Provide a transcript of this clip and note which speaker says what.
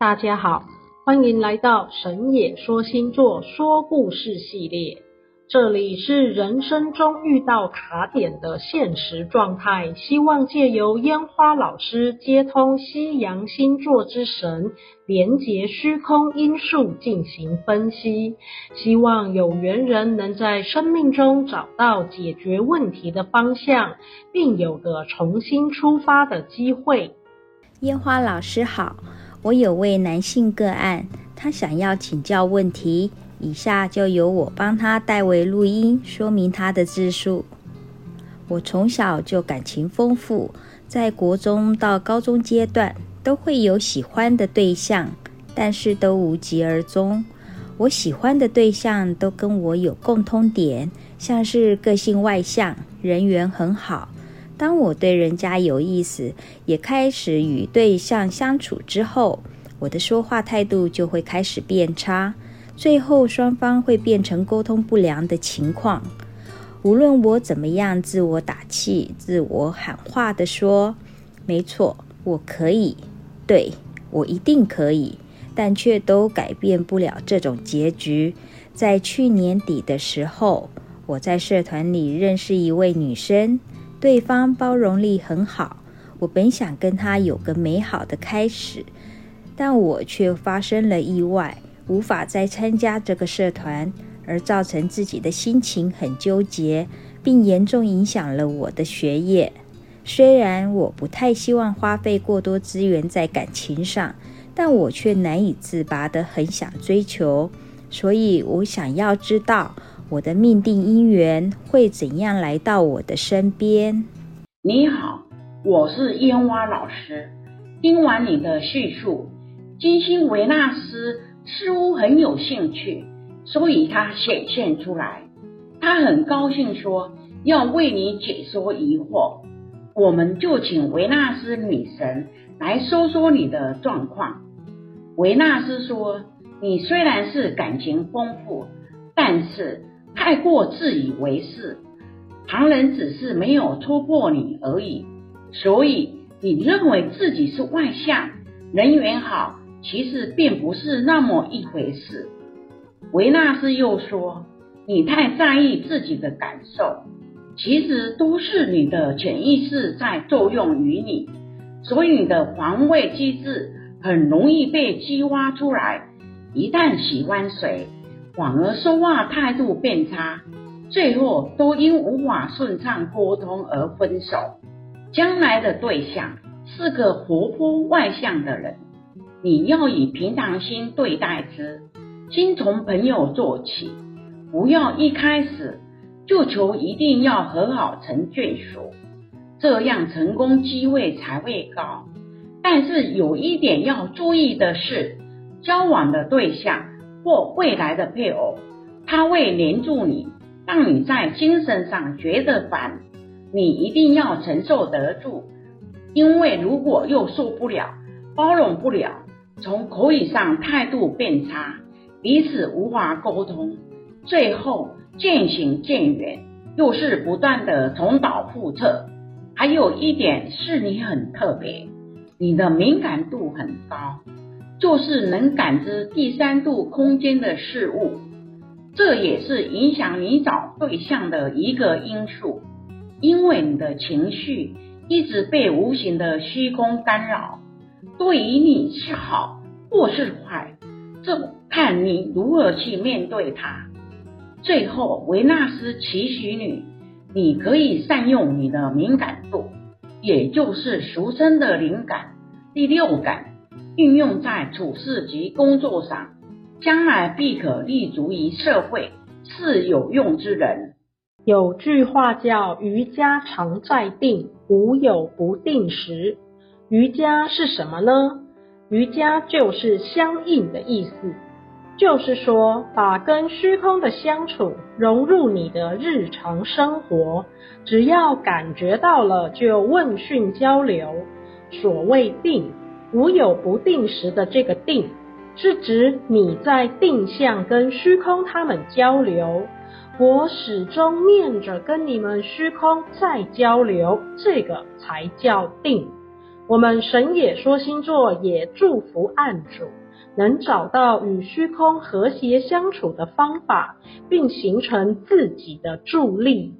Speaker 1: 大家好，欢迎来到神野说星座说故事系列。这里是人生中遇到卡点的现实状态，希望借由烟花老师接通西洋星座之神，连结虚空因素进行分析，希望有缘人能在生命中找到解决问题的方向，并有个重新出发的机会。
Speaker 2: 烟花老师好。我有位男性个案，他想要请教问题，以下就由我帮他代为录音，说明他的自述。我从小就感情丰富，在国中到高中阶段都会有喜欢的对象，但是都无疾而终。我喜欢的对象都跟我有共通点，像是个性外向，人缘很好。当我对人家有意思，也开始与对象相处之后，我的说话态度就会开始变差，最后双方会变成沟通不良的情况。无论我怎么样自我打气、自我喊话地说“没错，我可以”，对，我一定可以，但却都改变不了这种结局。在去年底的时候，我在社团里认识一位女生。对方包容力很好，我本想跟他有个美好的开始，但我却发生了意外，无法再参加这个社团，而造成自己的心情很纠结，并严重影响了我的学业。虽然我不太希望花费过多资源在感情上，但我却难以自拔的很想追求，所以我想要知道。我的命定姻缘会怎样来到我的身边？
Speaker 3: 你好，我是烟花老师。听完你的叙述，金星维纳斯似乎很有兴趣，所以他显现出来。他很高兴说要为你解说疑惑。我们就请维纳斯女神来说说你的状况。维纳斯说：“你虽然是感情丰富，但是……”太过自以为是，旁人只是没有戳破你而已，所以你认为自己是外向，人缘好，其实并不是那么一回事。维纳斯又说，你太在意自己的感受，其实都是你的潜意识在作用于你，所以你的防卫机制很容易被激发出来。一旦喜欢谁，反而说话态度变差，最后都因无法顺畅沟通而分手。将来的对象是个活泼外向的人，你要以平常心对待之，先从朋友做起，不要一开始就求一定要和好成眷属，这样成功机会才会高。但是有一点要注意的是，交往的对象。或未来的配偶，他会黏住你，让你在精神上觉得烦，你一定要承受得住，因为如果又受不了，包容不了，从口语上态度变差，彼此无法沟通，最后渐行渐远，又是不断的重蹈覆辙。还有一点是你很特别，你的敏感度很高。就是能感知第三度空间的事物，这也是影响你找对象的一个因素。因为你的情绪一直被无形的虚空干扰，对于你是好或是坏，这看你如何去面对它。最后，维纳斯期许你，你可以善用你的敏感度，也就是俗称的灵感、第六感。运用在处事及工作上，将来必可立足于社会，是有用之人。
Speaker 1: 有句话叫“瑜伽常在定，无有不定时”。瑜伽是什么呢？瑜伽就是相应的意思，就是说把跟虚空的相处融入你的日常生活，只要感觉到了就问讯交流。所谓定。无有不定时的这个定，是指你在定向跟虚空他们交流，我始终念着跟你们虚空在交流，这个才叫定。我们神也说星座也祝福案主能找到与虚空和谐相处的方法，并形成自己的助力。